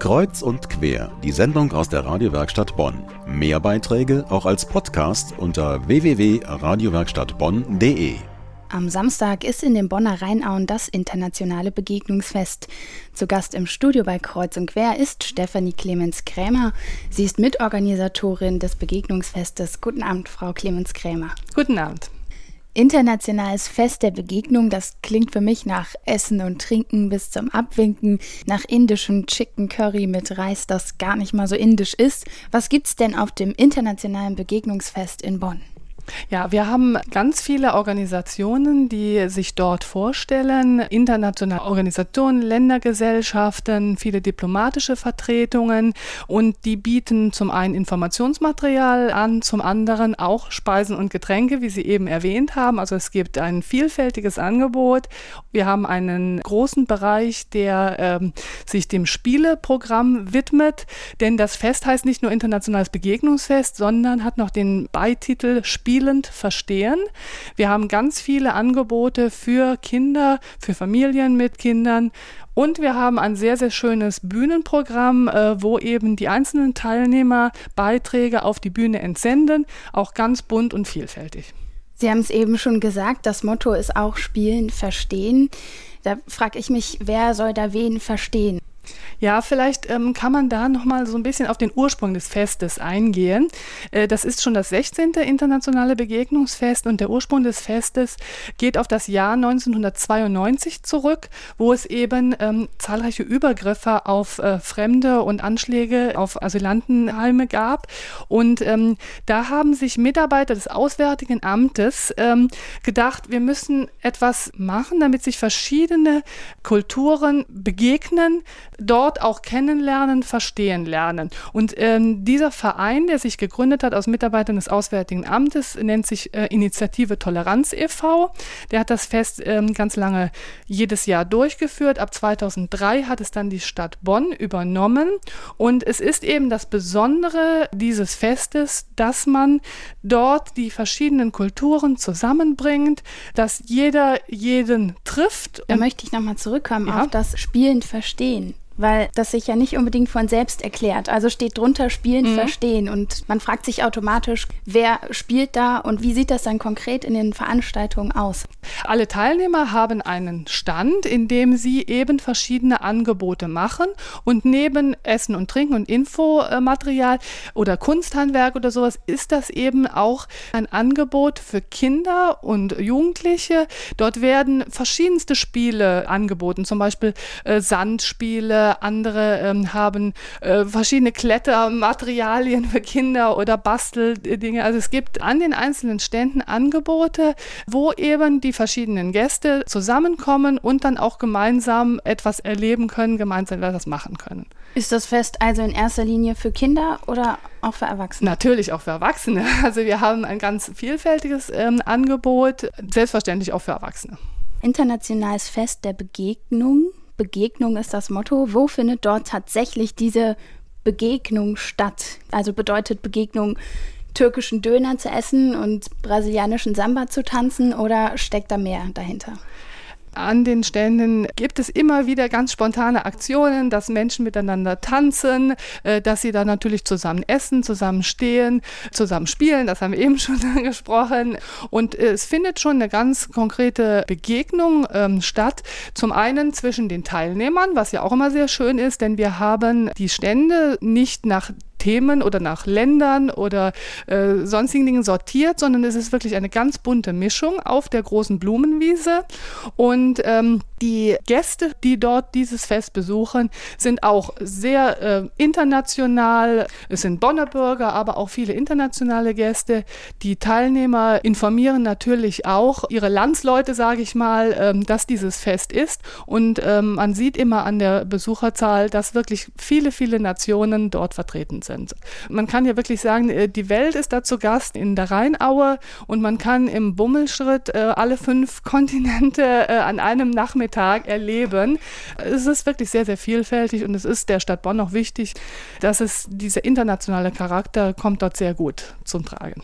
Kreuz und quer, die Sendung aus der Radiowerkstatt Bonn. Mehr Beiträge auch als Podcast unter www.radiowerkstattbonn.de. Am Samstag ist in den Bonner Rheinauen das internationale Begegnungsfest. Zu Gast im Studio bei Kreuz und Quer ist Stefanie Clemens Krämer. Sie ist Mitorganisatorin des Begegnungsfestes. Guten Abend, Frau Clemens Krämer. Guten Abend. Internationales Fest der Begegnung, das klingt für mich nach Essen und Trinken bis zum Abwinken, nach indischem Chicken Curry mit Reis, das gar nicht mal so indisch ist. Was gibt's denn auf dem Internationalen Begegnungsfest in Bonn? Ja, wir haben ganz viele Organisationen, die sich dort vorstellen, internationale Organisationen, Ländergesellschaften, viele diplomatische Vertretungen und die bieten zum einen Informationsmaterial an, zum anderen auch Speisen und Getränke, wie Sie eben erwähnt haben. Also es gibt ein vielfältiges Angebot. Wir haben einen großen Bereich, der ähm, sich dem Spieleprogramm widmet, denn das Fest heißt nicht nur Internationales Begegnungsfest, sondern hat noch den Beititel Spiel spielend verstehen. Wir haben ganz viele Angebote für Kinder, für Familien mit Kindern und wir haben ein sehr, sehr schönes Bühnenprogramm, äh, wo eben die einzelnen Teilnehmer Beiträge auf die Bühne entsenden, auch ganz bunt und vielfältig. Sie haben es eben schon gesagt, das Motto ist auch Spielen, Verstehen. Da frage ich mich, wer soll da wen verstehen? Ja, vielleicht ähm, kann man da noch mal so ein bisschen auf den Ursprung des Festes eingehen. Äh, das ist schon das 16. internationale Begegnungsfest und der Ursprung des Festes geht auf das Jahr 1992 zurück, wo es eben ähm, zahlreiche Übergriffe auf äh, Fremde und Anschläge auf Asylantenheime gab. Und ähm, da haben sich Mitarbeiter des Auswärtigen Amtes ähm, gedacht, wir müssen etwas machen, damit sich verschiedene Kulturen begegnen, dort auch kennenlernen, verstehen lernen. Und ähm, dieser Verein, der sich gegründet hat aus Mitarbeitern des Auswärtigen Amtes, nennt sich äh, Initiative Toleranz e.V. Der hat das Fest ähm, ganz lange jedes Jahr durchgeführt. Ab 2003 hat es dann die Stadt Bonn übernommen. Und es ist eben das Besondere dieses Festes, dass man dort die verschiedenen Kulturen zusammenbringt, dass jeder jeden trifft. Da möchte ich nochmal zurückkommen ja. auf das Spielend Verstehen weil das sich ja nicht unbedingt von selbst erklärt. Also steht drunter spielen, mhm. verstehen und man fragt sich automatisch, wer spielt da und wie sieht das dann konkret in den Veranstaltungen aus? Alle Teilnehmer haben einen Stand, in dem sie eben verschiedene Angebote machen und neben Essen und Trinken und Infomaterial oder Kunsthandwerk oder sowas ist das eben auch ein Angebot für Kinder und Jugendliche. Dort werden verschiedenste Spiele angeboten, zum Beispiel äh, Sandspiele, andere ähm, haben äh, verschiedene Klettermaterialien für Kinder oder Basteldinge. Also es gibt an den einzelnen Ständen Angebote, wo eben die verschiedenen Gäste zusammenkommen und dann auch gemeinsam etwas erleben können, gemeinsam etwas machen können. Ist das Fest also in erster Linie für Kinder oder auch für Erwachsene? Natürlich auch für Erwachsene. Also wir haben ein ganz vielfältiges ähm, Angebot, selbstverständlich auch für Erwachsene. Internationales Fest der Begegnung Begegnung ist das Motto. Wo findet dort tatsächlich diese Begegnung statt? Also bedeutet Begegnung türkischen Döner zu essen und brasilianischen Samba zu tanzen oder steckt da mehr dahinter? An den Ständen gibt es immer wieder ganz spontane Aktionen, dass Menschen miteinander tanzen, äh, dass sie dann natürlich zusammen essen, zusammen stehen, zusammen spielen, das haben wir eben schon angesprochen. Und es findet schon eine ganz konkrete Begegnung ähm, statt. Zum einen zwischen den Teilnehmern, was ja auch immer sehr schön ist, denn wir haben die Stände nicht nach Themen oder nach Ländern oder äh, sonstigen Dingen sortiert, sondern es ist wirklich eine ganz bunte Mischung auf der großen Blumenwiese. Und ähm, die Gäste, die dort dieses Fest besuchen, sind auch sehr äh, international. Es sind Bonner Bürger, aber auch viele internationale Gäste. Die Teilnehmer informieren natürlich auch ihre Landsleute, sage ich mal, ähm, dass dieses Fest ist. Und ähm, man sieht immer an der Besucherzahl, dass wirklich viele, viele Nationen dort vertreten sind. Man kann ja wirklich sagen, äh, die Welt ist da zu Gast in der Rheinaue und man kann im Bummelschritt äh, alle fünf Kontinente äh, an einem Nachmittag erleben. Es ist wirklich sehr, sehr vielfältig und es ist der Stadt Bonn auch wichtig, dass es dieser internationale Charakter kommt dort sehr gut zum Tragen.